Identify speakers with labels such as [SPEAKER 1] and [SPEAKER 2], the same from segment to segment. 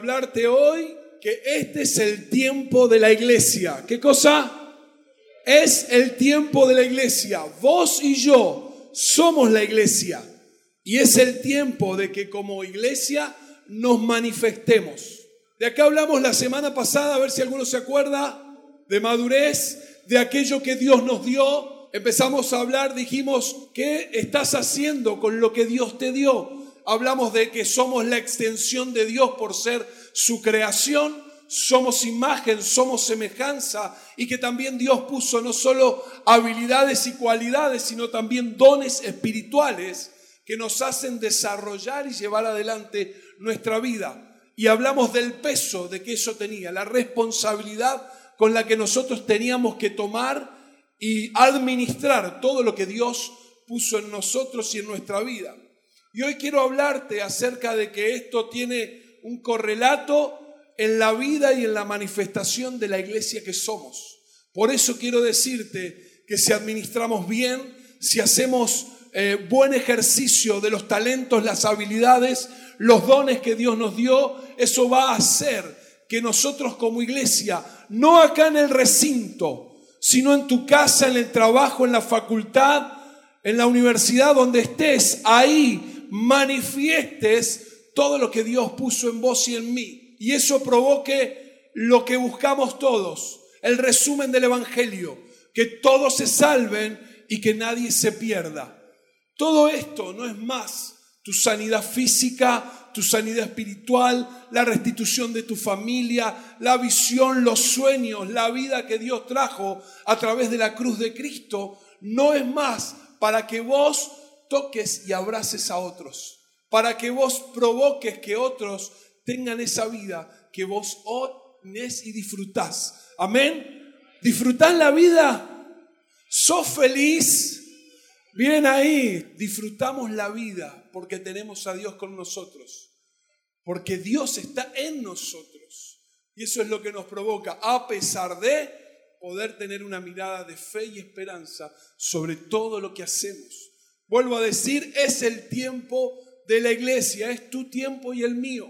[SPEAKER 1] hablarte hoy que este es el tiempo de la iglesia. ¿Qué cosa? Es el tiempo de la iglesia. Vos y yo somos la iglesia. Y es el tiempo de que como iglesia nos manifestemos. De acá hablamos la semana pasada, a ver si alguno se acuerda, de madurez, de aquello que Dios nos dio. Empezamos a hablar, dijimos, ¿qué estás haciendo con lo que Dios te dio? Hablamos de que somos la extensión de Dios por ser su creación, somos imagen, somos semejanza y que también Dios puso no solo habilidades y cualidades, sino también dones espirituales que nos hacen desarrollar y llevar adelante nuestra vida. Y hablamos del peso de que eso tenía, la responsabilidad con la que nosotros teníamos que tomar y administrar todo lo que Dios puso en nosotros y en nuestra vida. Y hoy quiero hablarte acerca de que esto tiene un correlato en la vida y en la manifestación de la iglesia que somos. Por eso quiero decirte que si administramos bien, si hacemos eh, buen ejercicio de los talentos, las habilidades, los dones que Dios nos dio, eso va a hacer que nosotros como iglesia, no acá en el recinto, sino en tu casa, en el trabajo, en la facultad, en la universidad, donde estés, ahí manifiestes todo lo que Dios puso en vos y en mí. Y eso provoque lo que buscamos todos, el resumen del Evangelio, que todos se salven y que nadie se pierda. Todo esto no es más tu sanidad física, tu sanidad espiritual, la restitución de tu familia, la visión, los sueños, la vida que Dios trajo a través de la cruz de Cristo. No es más para que vos toques y abraces a otros, para que vos provoques que otros tengan esa vida que vos tenés y disfrutás. Amén. ¿Disfrutás la vida? ¿Sos feliz? Bien ahí, disfrutamos la vida porque tenemos a Dios con nosotros, porque Dios está en nosotros. Y eso es lo que nos provoca, a pesar de poder tener una mirada de fe y esperanza sobre todo lo que hacemos. Vuelvo a decir, es el tiempo de la iglesia, es tu tiempo y el mío.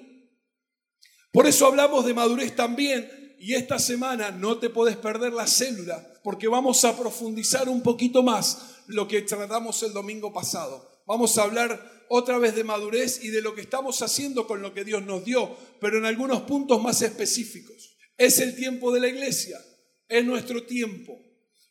[SPEAKER 1] Por eso hablamos de madurez también, y esta semana no te puedes perder la célula, porque vamos a profundizar un poquito más lo que tratamos el domingo pasado. Vamos a hablar otra vez de madurez y de lo que estamos haciendo con lo que Dios nos dio, pero en algunos puntos más específicos. Es el tiempo de la iglesia, es nuestro tiempo.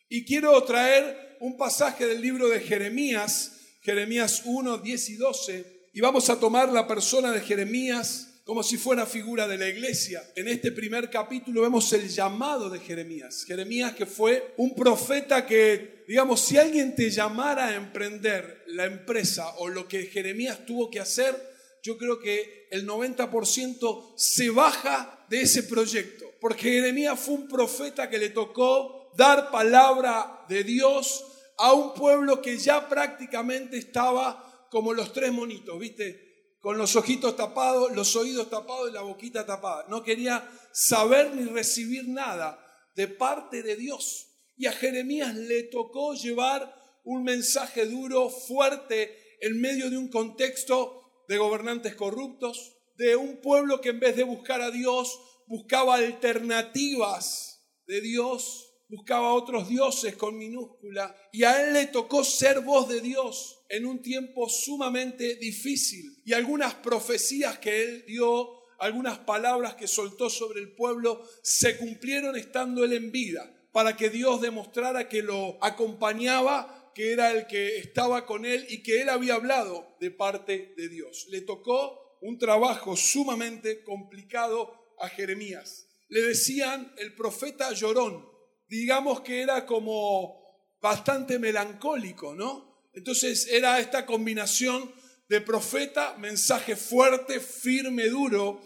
[SPEAKER 1] Y quiero traer un pasaje del libro de Jeremías, Jeremías 1, 10 y 12, y vamos a tomar la persona de Jeremías como si fuera figura de la iglesia. En este primer capítulo vemos el llamado de Jeremías. Jeremías que fue un profeta que, digamos, si alguien te llamara a emprender la empresa o lo que Jeremías tuvo que hacer, yo creo que el 90% se baja de ese proyecto. Porque Jeremías fue un profeta que le tocó dar palabra de Dios a un pueblo que ya prácticamente estaba como los tres monitos, ¿viste? con los ojitos tapados, los oídos tapados y la boquita tapada. No quería saber ni recibir nada de parte de Dios. Y a Jeremías le tocó llevar un mensaje duro, fuerte, en medio de un contexto de gobernantes corruptos, de un pueblo que en vez de buscar a Dios, buscaba alternativas de Dios buscaba otros dioses con minúscula y a él le tocó ser voz de Dios en un tiempo sumamente difícil. Y algunas profecías que él dio, algunas palabras que soltó sobre el pueblo, se cumplieron estando él en vida, para que Dios demostrara que lo acompañaba, que era el que estaba con él y que él había hablado de parte de Dios. Le tocó un trabajo sumamente complicado a Jeremías. Le decían el profeta llorón, digamos que era como bastante melancólico, ¿no? Entonces era esta combinación de profeta, mensaje fuerte, firme, duro,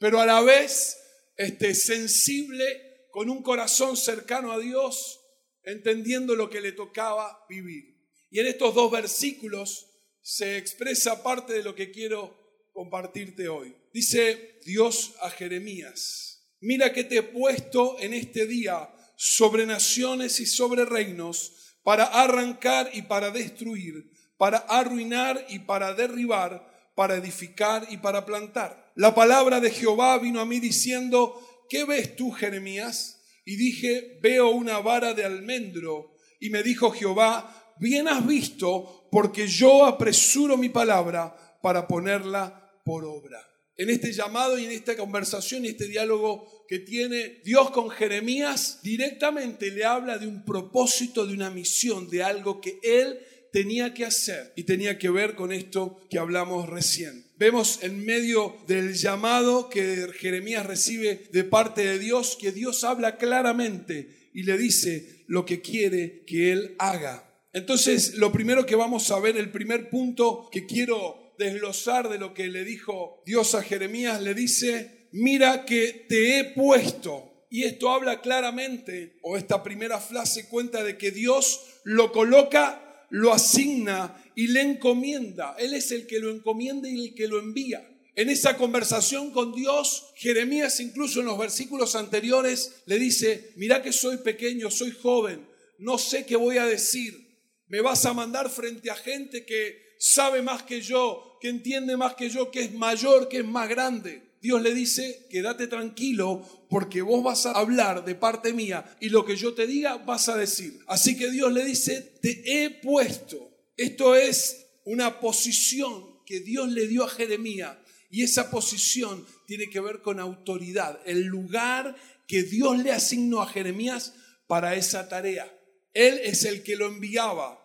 [SPEAKER 1] pero a la vez este, sensible, con un corazón cercano a Dios, entendiendo lo que le tocaba vivir. Y en estos dos versículos se expresa parte de lo que quiero compartirte hoy. Dice Dios a Jeremías, mira que te he puesto en este día sobre naciones y sobre reinos, para arrancar y para destruir, para arruinar y para derribar, para edificar y para plantar. la palabra de Jehová vino a mí diciendo, ¿qué ves tú, Jeremías? Y dije, veo una vara de almendro. Y me dijo Jehová, bien has visto, porque yo apresuro mi palabra para ponerla por obra. En este llamado y en esta conversación y este diálogo que tiene Dios con Jeremías, directamente le habla de un propósito, de una misión, de algo que él tenía que hacer y tenía que ver con esto que hablamos recién. Vemos en medio del llamado que Jeremías recibe de parte de Dios que Dios habla claramente y le dice lo que quiere que él haga. Entonces, lo primero que vamos a ver, el primer punto que quiero desglosar de lo que le dijo Dios a Jeremías, le dice, mira que te he puesto. Y esto habla claramente, o esta primera frase cuenta de que Dios lo coloca lo asigna y le encomienda. Él es el que lo encomienda y el que lo envía. En esa conversación con Dios, Jeremías incluso en los versículos anteriores le dice, mira que soy pequeño, soy joven, no sé qué voy a decir. Me vas a mandar frente a gente que sabe más que yo, que entiende más que yo, que es mayor, que es más grande. Dios le dice, quédate tranquilo porque vos vas a hablar de parte mía y lo que yo te diga vas a decir. Así que Dios le dice, te he puesto. Esto es una posición que Dios le dio a Jeremías y esa posición tiene que ver con autoridad, el lugar que Dios le asignó a Jeremías para esa tarea. Él es el que lo enviaba,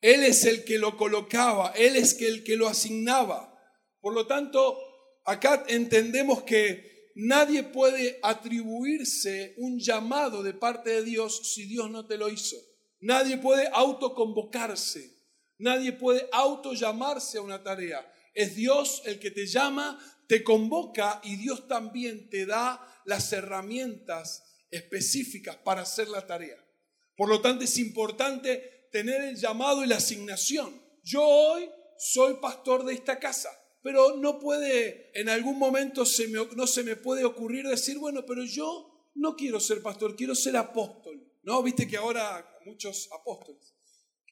[SPEAKER 1] Él es el que lo colocaba, Él es el que lo asignaba. Por lo tanto, acá entendemos que nadie puede atribuirse un llamado de parte de Dios si Dios no te lo hizo. Nadie puede autoconvocarse. Nadie puede autollamarse a una tarea. Es Dios el que te llama, te convoca y Dios también te da las herramientas específicas para hacer la tarea. Por lo tanto, es importante tener el llamado y la asignación. Yo hoy soy pastor de esta casa. Pero no puede, en algún momento no se me puede ocurrir decir, bueno, pero yo no quiero ser pastor, quiero ser apóstol. ¿No? Viste que ahora muchos apóstoles.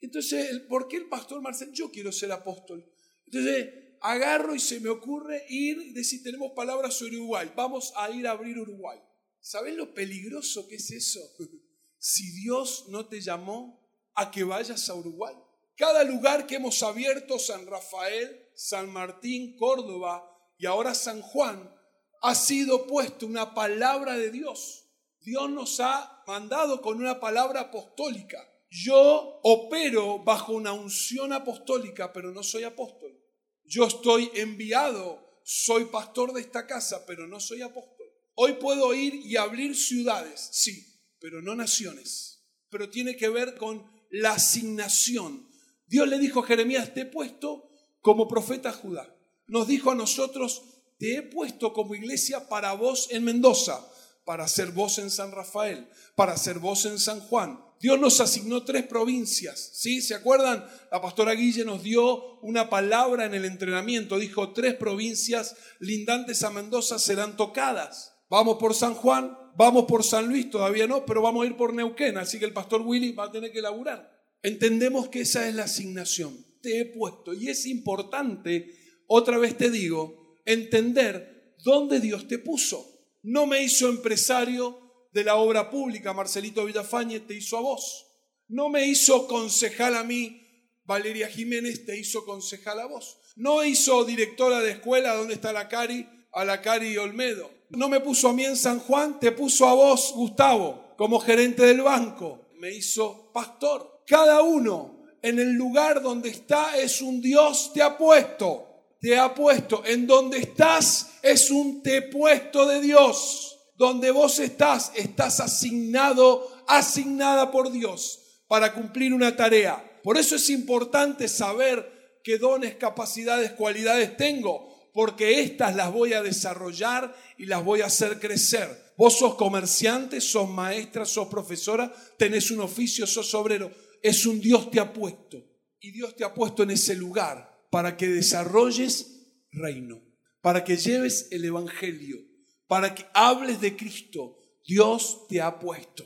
[SPEAKER 1] Entonces, ¿por qué el pastor Marcel? Yo quiero ser apóstol. Entonces, agarro y se me ocurre ir y decir, tenemos palabras sobre Uruguay, vamos a ir a abrir Uruguay. ¿Sabes lo peligroso que es eso? si Dios no te llamó a que vayas a Uruguay. Cada lugar que hemos abierto, San Rafael, San Martín, Córdoba y ahora San Juan, ha sido puesto una palabra de Dios. Dios nos ha mandado con una palabra apostólica. Yo opero bajo una unción apostólica, pero no soy apóstol. Yo estoy enviado, soy pastor de esta casa, pero no soy apóstol. Hoy puedo ir y abrir ciudades, sí, pero no naciones. Pero tiene que ver con la asignación. Dios le dijo a Jeremías, te he puesto como profeta Judá. Nos dijo a nosotros, te he puesto como iglesia para vos en Mendoza, para ser vos en San Rafael, para ser vos en San Juan. Dios nos asignó tres provincias, ¿sí? ¿Se acuerdan? La pastora Guille nos dio una palabra en el entrenamiento, dijo, tres provincias lindantes a Mendoza serán tocadas. Vamos por San Juan, vamos por San Luis, todavía no, pero vamos a ir por Neuquén, así que el pastor Willy va a tener que laburar. Entendemos que esa es la asignación te he puesto. Y es importante, otra vez te digo, entender dónde Dios te puso. No me hizo empresario de la obra pública, Marcelito Villafañe te hizo a vos. No me hizo concejal a mí, Valeria Jiménez te hizo concejal a vos. No hizo directora de escuela, ¿dónde está la Cari? A la Cari Olmedo. No me puso a mí en San Juan, te puso a vos, Gustavo, como gerente del banco. Me hizo pastor. Cada uno en el lugar donde está es un Dios te ha puesto. Te ha puesto. En donde estás es un te puesto de Dios. Donde vos estás, estás asignado, asignada por Dios para cumplir una tarea. Por eso es importante saber qué dones, capacidades, cualidades tengo, porque estas las voy a desarrollar y las voy a hacer crecer. Vos sos comerciante, sos maestra, sos profesora, tenés un oficio, sos obrero es un Dios te ha puesto. Y Dios te ha puesto en ese lugar para que desarrolles reino, para que lleves el Evangelio, para que hables de Cristo. Dios te ha puesto.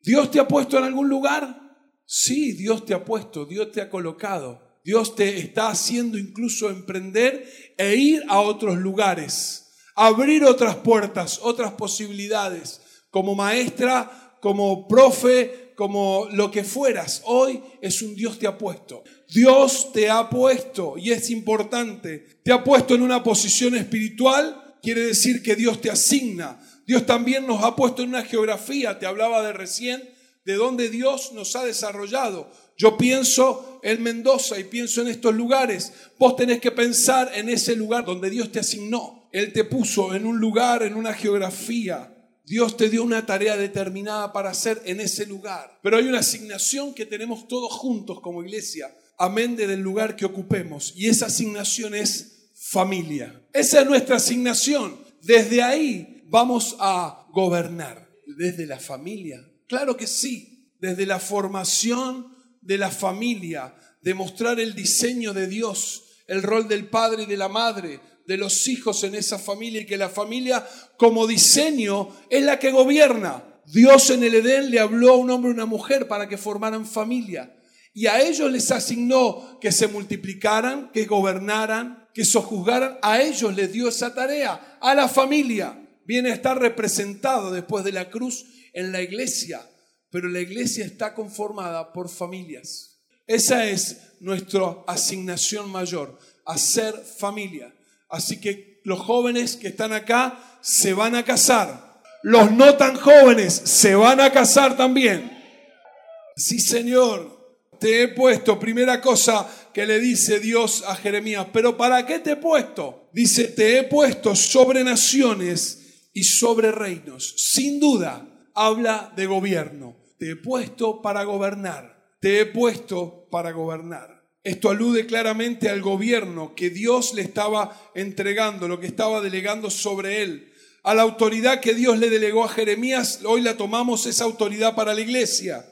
[SPEAKER 1] ¿Dios te ha puesto en algún lugar? Sí, Dios te ha puesto, Dios te ha colocado. Dios te está haciendo incluso emprender e ir a otros lugares. abrir otras puertas, otras posibilidades, como maestra, como profe, como lo que fueras. Hoy es un Dios te ha puesto. Dios te ha puesto, y es importante, te ha puesto en una posición espiritual, quiere decir que Dios te asigna. Dios también nos ha puesto en una geografía, te hablaba de recién, de donde Dios nos ha desarrollado. Yo pienso en Mendoza y pienso en estos lugares. Vos tenés que pensar en ese lugar donde Dios te asignó. Él te puso en un lugar, en una geografía. Dios te dio una tarea determinada para hacer en ese lugar. Pero hay una asignación que tenemos todos juntos como iglesia, amén del lugar que ocupemos. Y esa asignación es familia. Esa es nuestra asignación. Desde ahí vamos a gobernar. Desde la familia. Claro que sí. Desde la formación de la familia. Demostrar el diseño de Dios. El rol del padre y de la madre de los hijos en esa familia y que la familia como diseño es la que gobierna. Dios en el Edén le habló a un hombre y una mujer para que formaran familia y a ellos les asignó que se multiplicaran, que gobernaran, que sojuzgaran. A ellos les dio esa tarea, a la familia. Viene a estar representado después de la cruz en la iglesia, pero la iglesia está conformada por familias. Esa es nuestra asignación mayor, hacer familia. Así que los jóvenes que están acá se van a casar. Los no tan jóvenes se van a casar también. Sí, Señor, te he puesto, primera cosa que le dice Dios a Jeremías, pero ¿para qué te he puesto? Dice, te he puesto sobre naciones y sobre reinos. Sin duda, habla de gobierno. Te he puesto para gobernar. Te he puesto para gobernar. Esto alude claramente al gobierno que Dios le estaba entregando, lo que estaba delegando sobre él. A la autoridad que Dios le delegó a Jeremías, hoy la tomamos esa autoridad para la iglesia.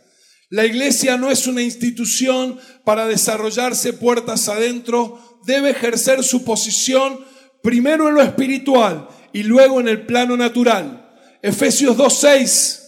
[SPEAKER 1] La iglesia no es una institución para desarrollarse puertas adentro, debe ejercer su posición primero en lo espiritual y luego en el plano natural. Efesios 2.6,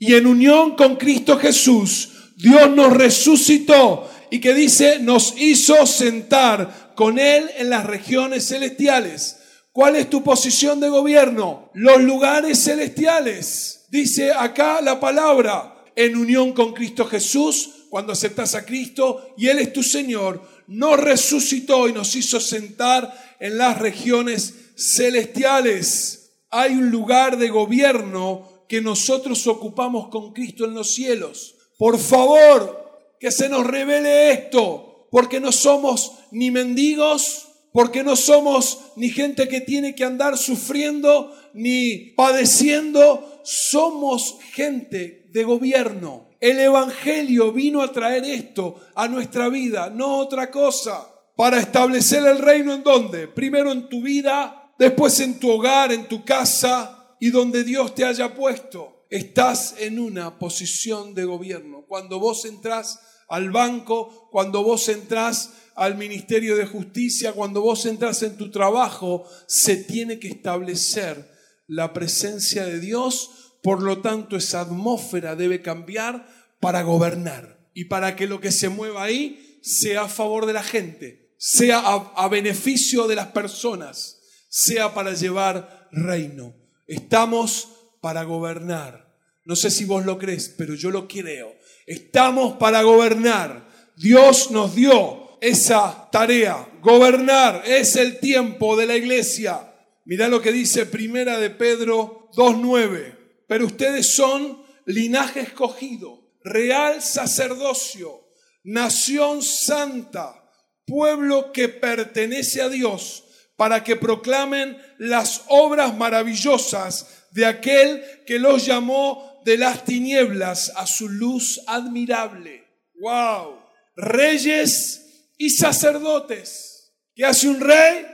[SPEAKER 1] y en unión con Cristo Jesús, Dios nos resucitó y que dice, nos hizo sentar con Él en las regiones celestiales. ¿Cuál es tu posición de gobierno? Los lugares celestiales. Dice acá la palabra, en unión con Cristo Jesús, cuando aceptas a Cristo y Él es tu Señor, nos resucitó y nos hizo sentar en las regiones celestiales. Hay un lugar de gobierno que nosotros ocupamos con Cristo en los cielos. Por favor, que se nos revele esto, porque no somos ni mendigos, porque no somos ni gente que tiene que andar sufriendo ni padeciendo, somos gente de gobierno. El Evangelio vino a traer esto a nuestra vida, no otra cosa, para establecer el reino en donde, primero en tu vida, después en tu hogar, en tu casa y donde Dios te haya puesto. Estás en una posición de gobierno. Cuando vos entras al banco, cuando vos entrás al Ministerio de Justicia, cuando vos entras en tu trabajo, se tiene que establecer la presencia de Dios, por lo tanto esa atmósfera debe cambiar para gobernar y para que lo que se mueva ahí sea a favor de la gente, sea a beneficio de las personas, sea para llevar reino. Estamos para gobernar. No sé si vos lo crees, pero yo lo creo. Estamos para gobernar. Dios nos dio esa tarea. Gobernar es el tiempo de la iglesia. Mirá lo que dice Primera de Pedro 2.9. Pero ustedes son linaje escogido, real sacerdocio, nación santa, pueblo que pertenece a Dios, para que proclamen las obras maravillosas de aquel que los llamó de las tinieblas a su luz admirable. ¡Wow! Reyes y sacerdotes. ¿Qué hace un rey?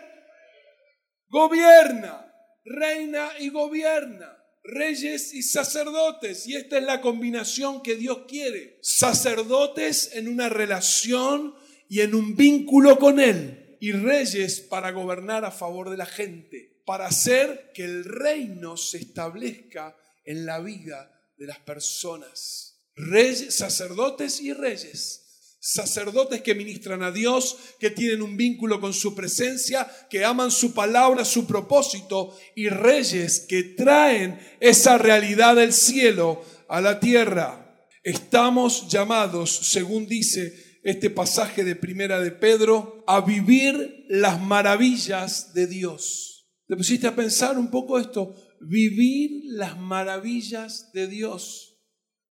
[SPEAKER 1] Gobierna, reina y gobierna. Reyes y sacerdotes. Y esta es la combinación que Dios quiere. Sacerdotes en una relación y en un vínculo con Él. Y reyes para gobernar a favor de la gente. Para hacer que el reino se establezca en la vida de las personas. Reyes, sacerdotes y reyes. sacerdotes que ministran a Dios, que tienen un vínculo con su presencia, que aman su palabra, su propósito, y reyes que traen esa realidad del cielo a la tierra. Estamos llamados, según dice este pasaje de Primera de Pedro, a vivir las maravillas de Dios. ¿Te pusiste a pensar un poco esto? Vivir las maravillas de Dios.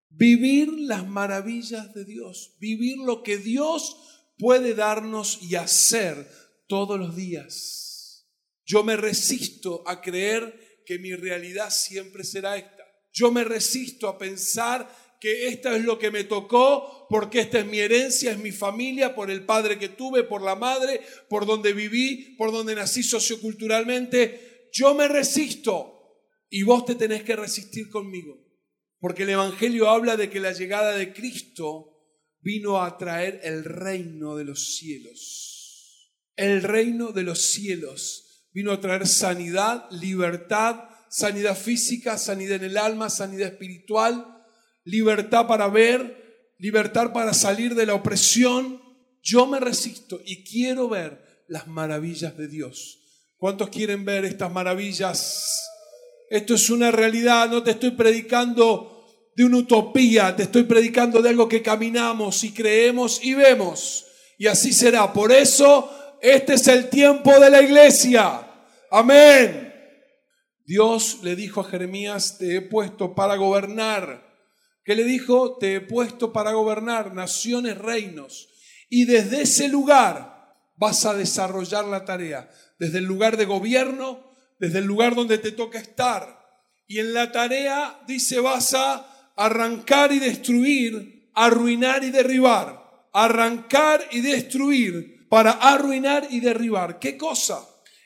[SPEAKER 1] Vivir las maravillas de Dios, vivir lo que Dios puede darnos y hacer todos los días. Yo me resisto a creer que mi realidad siempre será esta. Yo me resisto a pensar que esta es lo que me tocó, porque esta es mi herencia, es mi familia, por el padre que tuve, por la madre, por donde viví, por donde nací socioculturalmente. Yo me resisto y vos te tenés que resistir conmigo. Porque el Evangelio habla de que la llegada de Cristo vino a traer el reino de los cielos. El reino de los cielos vino a traer sanidad, libertad, sanidad física, sanidad en el alma, sanidad espiritual, libertad para ver, libertad para salir de la opresión. Yo me resisto y quiero ver las maravillas de Dios. ¿Cuántos quieren ver estas maravillas? Esto es una realidad, no te estoy predicando de una utopía, te estoy predicando de algo que caminamos y creemos y vemos. Y así será. Por eso, este es el tiempo de la iglesia. Amén. Dios le dijo a Jeremías, te he puesto para gobernar. ¿Qué le dijo? Te he puesto para gobernar naciones, reinos. Y desde ese lugar vas a desarrollar la tarea. Desde el lugar de gobierno, desde el lugar donde te toca estar. Y en la tarea dice vas a arrancar y destruir, arruinar y derribar. Arrancar y destruir para arruinar y derribar. ¿Qué cosa?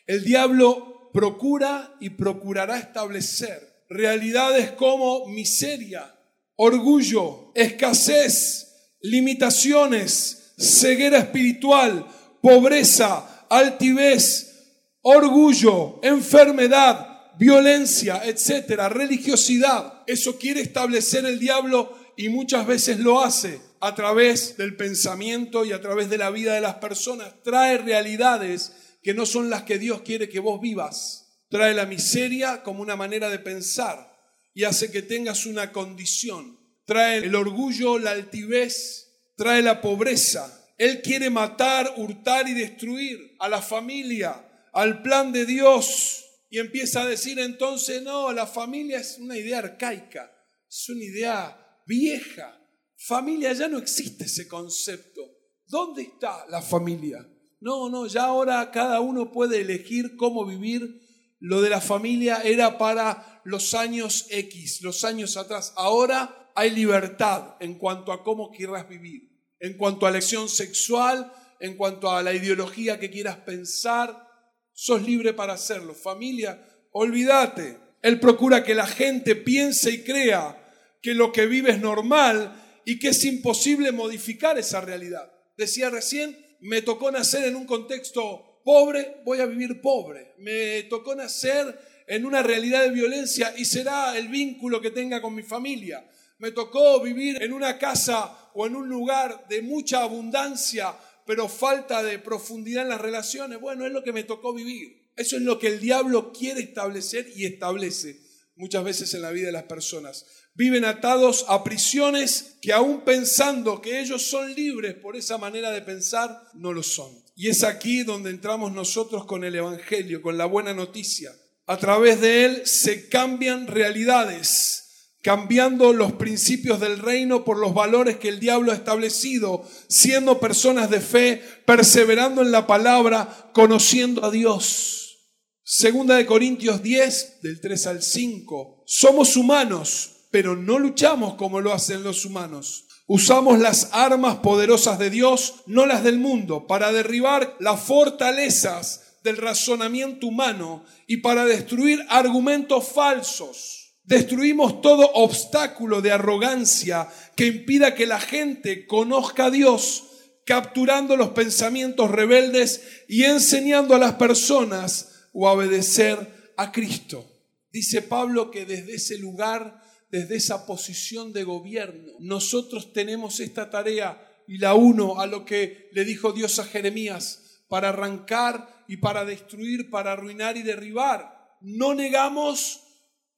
[SPEAKER 1] El diablo procura y procurará establecer realidades como miseria, orgullo, escasez, limitaciones, ceguera espiritual, pobreza, altivez, orgullo, enfermedad, violencia, etcétera, religiosidad. Eso quiere establecer el diablo y muchas veces lo hace a través del pensamiento y a través de la vida de las personas. Trae realidades que no son las que Dios quiere que vos vivas. Trae la miseria como una manera de pensar y hace que tengas una condición. Trae el orgullo, la altivez, trae la pobreza. Él quiere matar, hurtar y destruir a la familia, al plan de Dios y empieza a decir entonces, no, la familia es una idea arcaica, es una idea vieja. Familia ya no existe ese concepto. ¿Dónde está la familia? No, no, ya ahora cada uno puede elegir cómo vivir. Lo de la familia era para los años X, los años atrás. Ahora hay libertad en cuanto a cómo quieras vivir, en cuanto a elección sexual, en cuanto a la ideología que quieras pensar, sos libre para hacerlo. Familia, olvídate. Él procura que la gente piense y crea que lo que vive es normal y que es imposible modificar esa realidad. Decía recién, me tocó nacer en un contexto pobre, voy a vivir pobre. Me tocó nacer en una realidad de violencia y será el vínculo que tenga con mi familia. Me tocó vivir en una casa o en un lugar de mucha abundancia pero falta de profundidad en las relaciones. Bueno, es lo que me tocó vivir. Eso es lo que el diablo quiere establecer y establece muchas veces en la vida de las personas. Viven atados a prisiones que aún pensando que ellos son libres por esa manera de pensar, no lo son. Y es aquí donde entramos nosotros con el Evangelio, con la buena noticia. A través de él se cambian realidades cambiando los principios del reino por los valores que el diablo ha establecido, siendo personas de fe, perseverando en la palabra, conociendo a Dios. Segunda de Corintios 10, del 3 al 5. Somos humanos, pero no luchamos como lo hacen los humanos. Usamos las armas poderosas de Dios, no las del mundo, para derribar las fortalezas del razonamiento humano y para destruir argumentos falsos Destruimos todo obstáculo de arrogancia que impida que la gente conozca a Dios, capturando los pensamientos rebeldes y enseñando a las personas a obedecer a Cristo. Dice Pablo que desde ese lugar, desde esa posición de gobierno, nosotros tenemos esta tarea y la uno a lo que le dijo Dios a Jeremías, para arrancar y para destruir, para arruinar y derribar. No negamos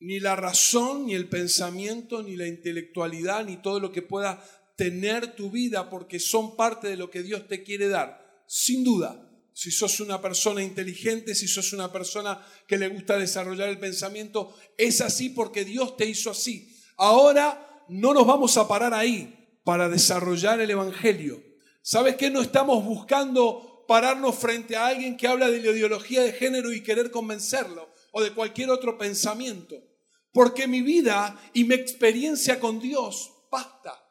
[SPEAKER 1] ni la razón, ni el pensamiento, ni la intelectualidad, ni todo lo que pueda tener tu vida, porque son parte de lo que Dios te quiere dar. Sin duda, si sos una persona inteligente, si sos una persona que le gusta desarrollar el pensamiento, es así porque Dios te hizo así. Ahora no nos vamos a parar ahí para desarrollar el Evangelio. ¿Sabes qué? No estamos buscando pararnos frente a alguien que habla de la ideología de género y querer convencerlo o de cualquier otro pensamiento. Porque mi vida y mi experiencia con Dios basta.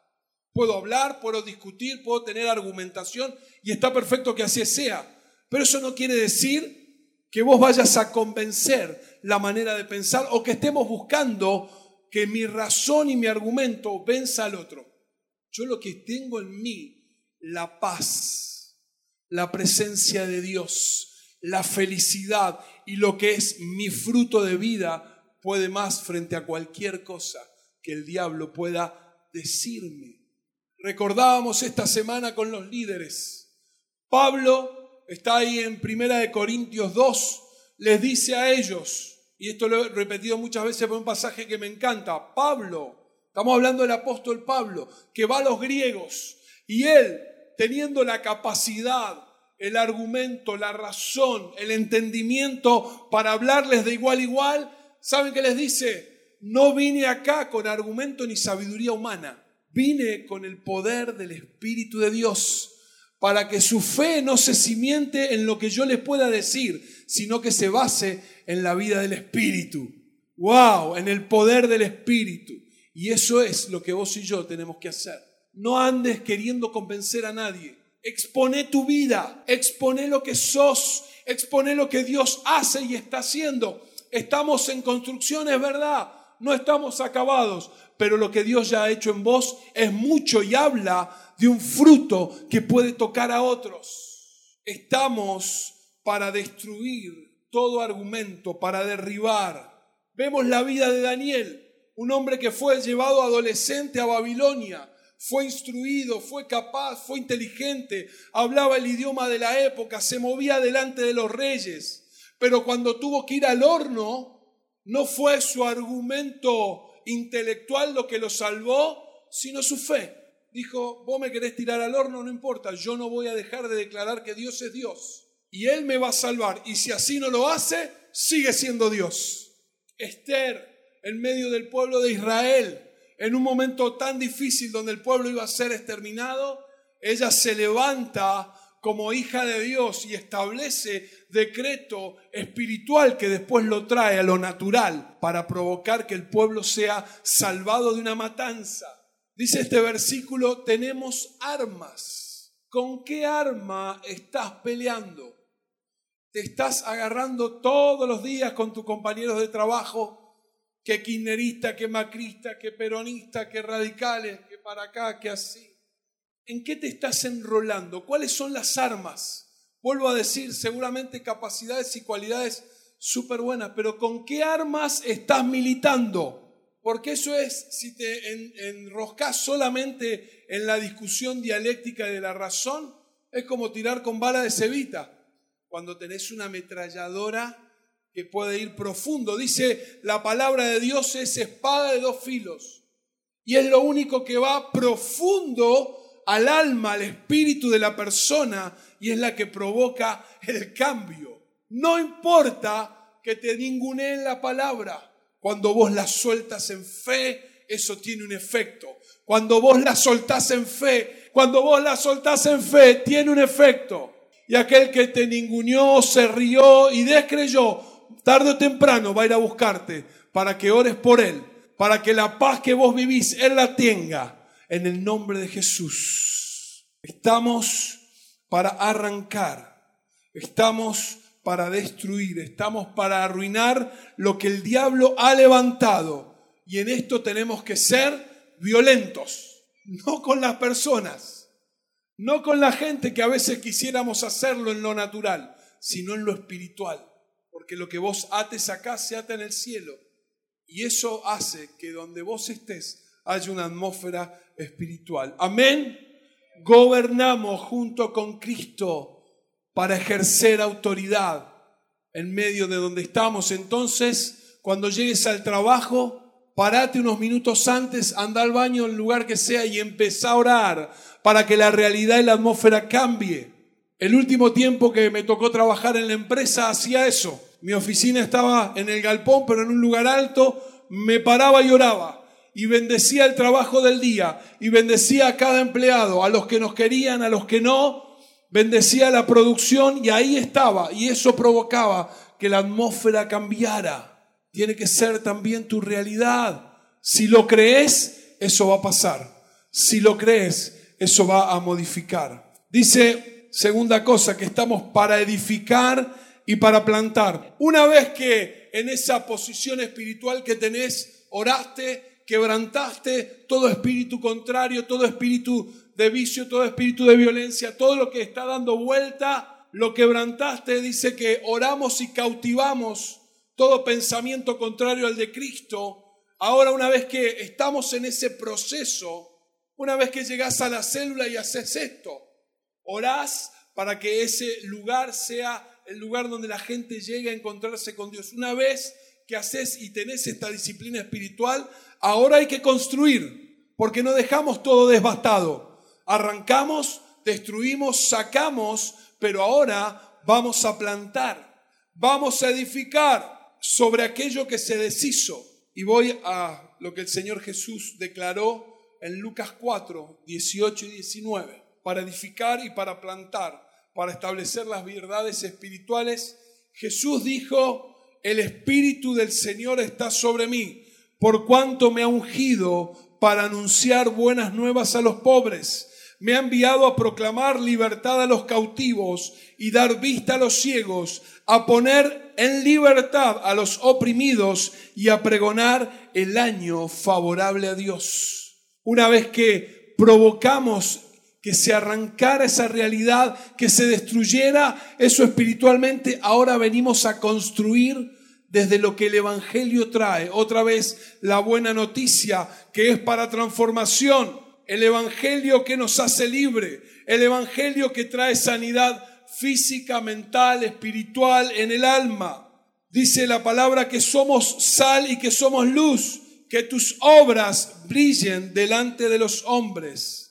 [SPEAKER 1] Puedo hablar, puedo discutir, puedo tener argumentación y está perfecto que así sea. Pero eso no quiere decir que vos vayas a convencer la manera de pensar o que estemos buscando que mi razón y mi argumento venza al otro. Yo lo que tengo en mí, la paz, la presencia de Dios, la felicidad y lo que es mi fruto de vida puede más frente a cualquier cosa que el diablo pueda decirme. Recordábamos esta semana con los líderes. Pablo está ahí en Primera de Corintios 2, les dice a ellos, y esto lo he repetido muchas veces por un pasaje que me encanta, Pablo, estamos hablando del apóstol Pablo, que va a los griegos, y él, teniendo la capacidad, el argumento, la razón, el entendimiento para hablarles de igual a igual, ¿saben qué les dice? No vine acá con argumento ni sabiduría humana, vine con el poder del Espíritu de Dios para que su fe no se simiente en lo que yo les pueda decir, sino que se base en la vida del Espíritu. ¡Wow! En el poder del Espíritu. Y eso es lo que vos y yo tenemos que hacer. No andes queriendo convencer a nadie. Expone tu vida, expone lo que sos, expone lo que Dios hace y está haciendo. Estamos en construcción, es verdad, no estamos acabados, pero lo que Dios ya ha hecho en vos es mucho y habla de un fruto que puede tocar a otros. Estamos para destruir todo argumento, para derribar. Vemos la vida de Daniel, un hombre que fue llevado adolescente a Babilonia, fue instruido, fue capaz, fue inteligente, hablaba el idioma de la época, se movía delante de los reyes, pero cuando tuvo que ir al horno, no fue su argumento intelectual lo que lo salvó, sino su fe dijo, vos me querés tirar al horno, no importa, yo no voy a dejar de declarar que Dios es Dios. Y Él me va a salvar. Y si así no lo hace, sigue siendo Dios. Esther, en medio del pueblo de Israel, en un momento tan difícil donde el pueblo iba a ser exterminado, ella se levanta como hija de Dios y establece decreto espiritual que después lo trae a lo natural para provocar que el pueblo sea salvado de una matanza. Dice este versículo, tenemos armas. ¿Con qué arma estás peleando? ¿Te estás agarrando todos los días con tus compañeros de trabajo? Que kirchnerista, que macrista, que peronista, que radicales, que para acá, que así. ¿En qué te estás enrolando? ¿Cuáles son las armas? Vuelvo a decir, seguramente capacidades y cualidades súper buenas, pero ¿con qué armas estás militando? Porque eso es, si te enroscas solamente en la discusión dialéctica de la razón, es como tirar con bala de cebita. Cuando tenés una ametralladora que puede ir profundo. Dice, la palabra de Dios es espada de dos filos. Y es lo único que va profundo al alma, al espíritu de la persona y es la que provoca el cambio. No importa que te ninguneen la palabra. Cuando vos la sueltas en fe, eso tiene un efecto. Cuando vos la soltás en fe, cuando vos la soltás en fe, tiene un efecto. Y aquel que te ninguneó, se rió y descreyó, tarde o temprano va a ir a buscarte para que ores por él, para que la paz que vos vivís, él la tenga. En el nombre de Jesús. Estamos para arrancar. Estamos para destruir, estamos para arruinar lo que el diablo ha levantado. Y en esto tenemos que ser violentos, no con las personas, no con la gente que a veces quisiéramos hacerlo en lo natural, sino en lo espiritual. Porque lo que vos ates acá se ata en el cielo. Y eso hace que donde vos estés haya una atmósfera espiritual. Amén. gobernamos junto con Cristo para ejercer autoridad en medio de donde estamos. Entonces, cuando llegues al trabajo, parate unos minutos antes, anda al baño, en el lugar que sea, y empezá a orar para que la realidad y la atmósfera cambie. El último tiempo que me tocó trabajar en la empresa hacía eso. Mi oficina estaba en el galpón, pero en un lugar alto. Me paraba y oraba y bendecía el trabajo del día y bendecía a cada empleado, a los que nos querían, a los que no, bendecía la producción y ahí estaba y eso provocaba que la atmósfera cambiara. Tiene que ser también tu realidad. Si lo crees, eso va a pasar. Si lo crees, eso va a modificar. Dice, segunda cosa, que estamos para edificar y para plantar. Una vez que en esa posición espiritual que tenés, oraste, quebrantaste todo espíritu contrario, todo espíritu de vicio, todo espíritu de violencia, todo lo que está dando vuelta, lo quebrantaste, dice que oramos y cautivamos todo pensamiento contrario al de Cristo. Ahora una vez que estamos en ese proceso, una vez que llegas a la célula y haces esto, orás para que ese lugar sea el lugar donde la gente llegue a encontrarse con Dios. Una vez que haces y tenés esta disciplina espiritual, ahora hay que construir, porque no dejamos todo devastado. Arrancamos, destruimos, sacamos, pero ahora vamos a plantar, vamos a edificar sobre aquello que se deshizo. Y voy a lo que el Señor Jesús declaró en Lucas 4, 18 y 19, para edificar y para plantar, para establecer las verdades espirituales. Jesús dijo, el Espíritu del Señor está sobre mí, por cuanto me ha ungido para anunciar buenas nuevas a los pobres. Me ha enviado a proclamar libertad a los cautivos y dar vista a los ciegos, a poner en libertad a los oprimidos y a pregonar el año favorable a Dios. Una vez que provocamos que se arrancara esa realidad, que se destruyera eso espiritualmente, ahora venimos a construir desde lo que el Evangelio trae. Otra vez la buena noticia que es para transformación, el Evangelio que nos hace libre, el Evangelio que trae sanidad física, mental, espiritual en el alma. Dice la palabra que somos sal y que somos luz, que tus obras brillen delante de los hombres.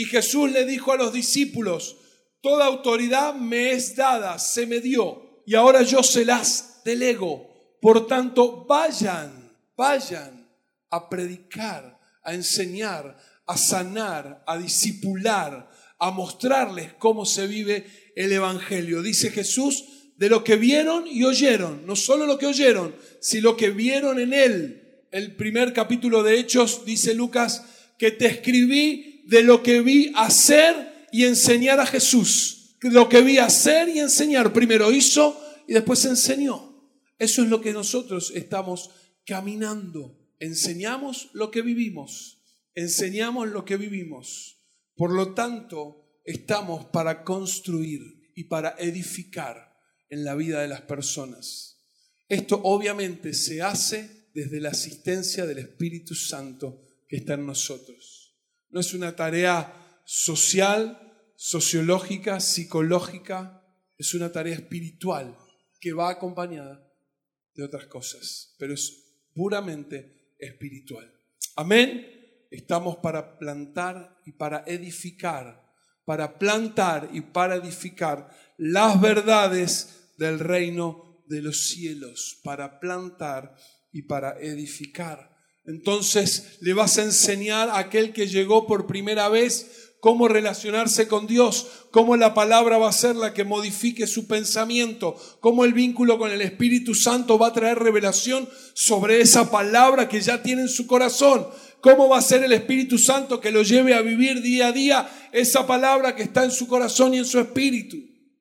[SPEAKER 1] Y Jesús le dijo a los discípulos, toda autoridad me es dada, se me dio, y ahora yo se las delego. Por tanto, vayan, vayan a predicar, a enseñar, a sanar, a discipular, a mostrarles cómo se vive el Evangelio. Dice Jesús, de lo que vieron y oyeron, no solo lo que oyeron, sino lo que vieron en Él. El primer capítulo de Hechos dice Lucas, que te escribí de lo que vi hacer y enseñar a Jesús. Lo que vi hacer y enseñar. Primero hizo y después enseñó. Eso es lo que nosotros estamos caminando. Enseñamos lo que vivimos. Enseñamos lo que vivimos. Por lo tanto, estamos para construir y para edificar en la vida de las personas. Esto obviamente se hace desde la asistencia del Espíritu Santo que está en nosotros. No es una tarea social, sociológica, psicológica, es una tarea espiritual que va acompañada de otras cosas, pero es puramente espiritual. Amén. Estamos para plantar y para edificar, para plantar y para edificar las verdades del reino de los cielos, para plantar y para edificar. Entonces le vas a enseñar a aquel que llegó por primera vez cómo relacionarse con Dios, cómo la palabra va a ser la que modifique su pensamiento, cómo el vínculo con el Espíritu Santo va a traer revelación sobre esa palabra que ya tiene en su corazón, cómo va a ser el Espíritu Santo que lo lleve a vivir día a día esa palabra que está en su corazón y en su espíritu.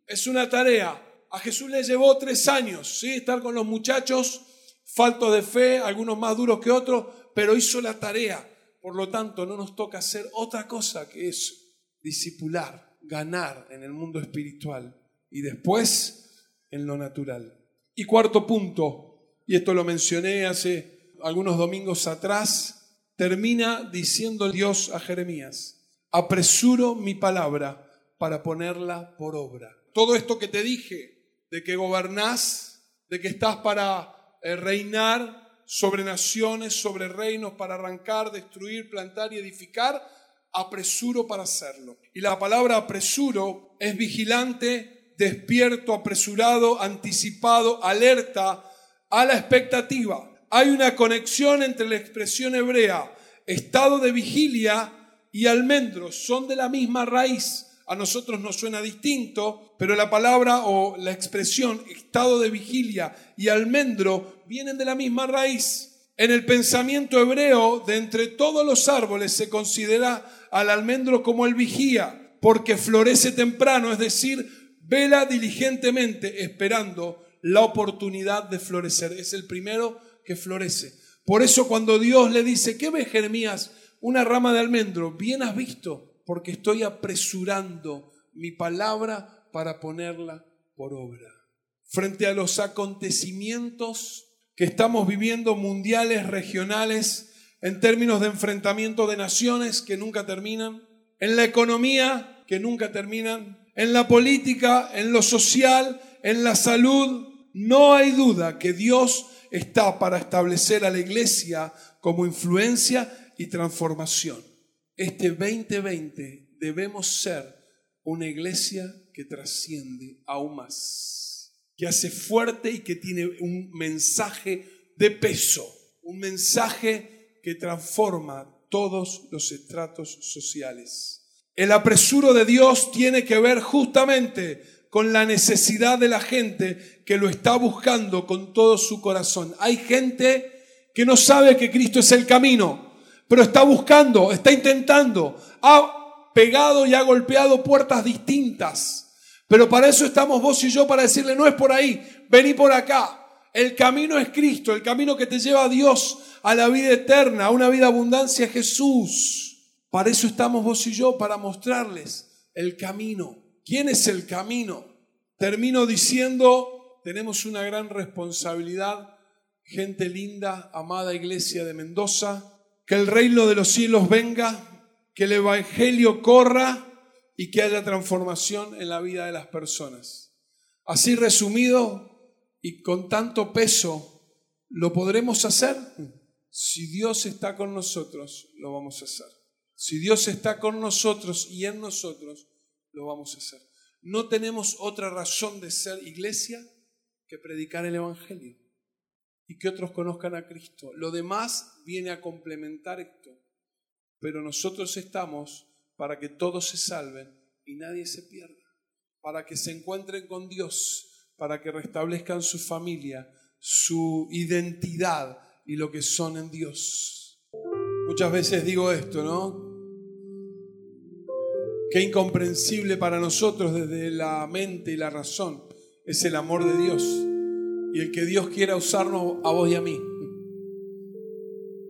[SPEAKER 1] Es una tarea. A Jesús le llevó tres años, ¿sí? estar con los muchachos falto de fe, algunos más duros que otros, pero hizo la tarea. Por lo tanto, no nos toca hacer otra cosa que es discipular, ganar en el mundo espiritual y después en lo natural. Y cuarto punto, y esto lo mencioné hace algunos domingos atrás, termina diciendo Dios a Jeremías, apresuro mi palabra para ponerla por obra. Todo esto que te dije, de que gobernás, de que estás para eh, reinar sobre naciones, sobre reinos, para arrancar, destruir, plantar y edificar, apresuro para hacerlo. Y la palabra apresuro es vigilante, despierto, apresurado, anticipado, alerta a la expectativa. Hay una conexión entre la expresión hebrea estado de vigilia y almendros. Son de la misma raíz. A nosotros nos suena distinto, pero la palabra o la expresión estado de vigilia y almendro vienen de la misma raíz. En el pensamiento hebreo, de entre todos los árboles se considera al almendro como el vigía, porque florece temprano, es decir, vela diligentemente esperando la oportunidad de florecer. Es el primero que florece. Por eso cuando Dios le dice, ¿qué ves Jeremías? Una rama de almendro. Bien has visto, porque estoy apresurando mi palabra para ponerla por obra. Frente a los acontecimientos que estamos viviendo mundiales, regionales, en términos de enfrentamiento de naciones que nunca terminan, en la economía que nunca terminan, en la política, en lo social, en la salud. No hay duda que Dios está para establecer a la iglesia como influencia y transformación. Este 2020 debemos ser una iglesia que trasciende aún más, que hace fuerte y que tiene un mensaje de peso, un mensaje que transforma todos los estratos sociales. El apresuro de Dios tiene que ver justamente con la necesidad de la gente que lo está buscando con todo su corazón. Hay gente que no sabe que Cristo es el camino, pero está buscando, está intentando, ha pegado y ha golpeado puertas distintas. Pero para eso estamos vos y yo, para decirle, no es por ahí, vení por acá. El camino es Cristo, el camino que te lleva a Dios, a la vida eterna, a una vida abundancia Jesús. Para eso estamos vos y yo, para mostrarles el camino. ¿Quién es el camino? Termino diciendo, tenemos una gran responsabilidad, gente linda, amada iglesia de Mendoza, que el reino de los cielos venga, que el Evangelio corra y que haya transformación en la vida de las personas. Así resumido y con tanto peso, ¿lo podremos hacer? Si Dios está con nosotros, lo vamos a hacer. Si Dios está con nosotros y en nosotros, lo vamos a hacer. No tenemos otra razón de ser iglesia que predicar el Evangelio y que otros conozcan a Cristo. Lo demás viene a complementar esto. Pero nosotros estamos para que todos se salven y nadie se pierda, para que se encuentren con Dios, para que restablezcan su familia, su identidad y lo que son en Dios. Muchas veces digo esto, ¿no? Qué incomprensible para nosotros desde la mente y la razón es el amor de Dios y el que Dios quiera usarnos a vos y a mí.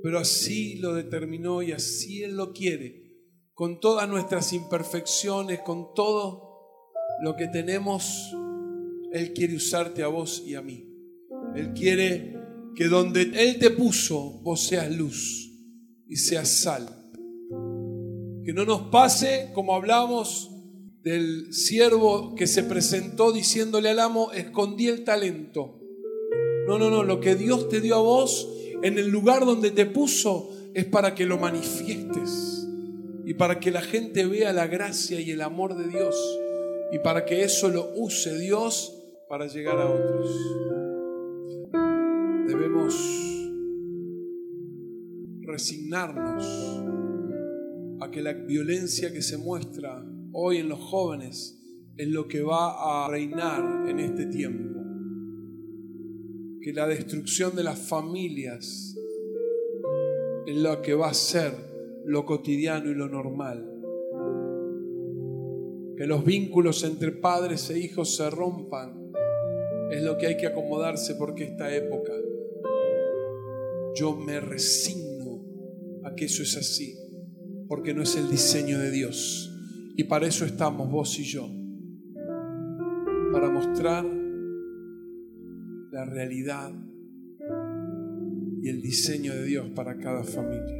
[SPEAKER 1] Pero así lo determinó y así Él lo quiere, con todas nuestras imperfecciones, con todo lo que tenemos, Él quiere usarte a vos y a mí. Él quiere que donde Él te puso, vos seas luz y seas sal. Que no nos pase como hablamos del siervo que se presentó diciéndole al amo, escondí el talento. No, no, no, lo que Dios te dio a vos en el lugar donde te puso es para que lo manifiestes y para que la gente vea la gracia y el amor de Dios y para que eso lo use Dios para llegar a otros debemos resignarnos a que la violencia que se muestra hoy en los jóvenes es lo que va a reinar en este tiempo. Que la destrucción de las familias es lo que va a ser lo cotidiano y lo normal. Que los vínculos entre padres e hijos se rompan es lo que hay que acomodarse porque esta época yo me resigno a que eso es así, porque no es el diseño de Dios. Y para eso estamos vos y yo, para mostrar la realidad y el diseño de Dios para cada familia.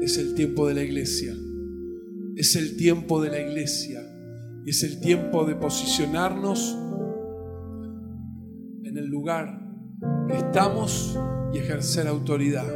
[SPEAKER 1] Es el tiempo de la iglesia. Es el tiempo de la iglesia. Y es el tiempo de posicionarnos en el lugar que estamos y ejercer autoridad.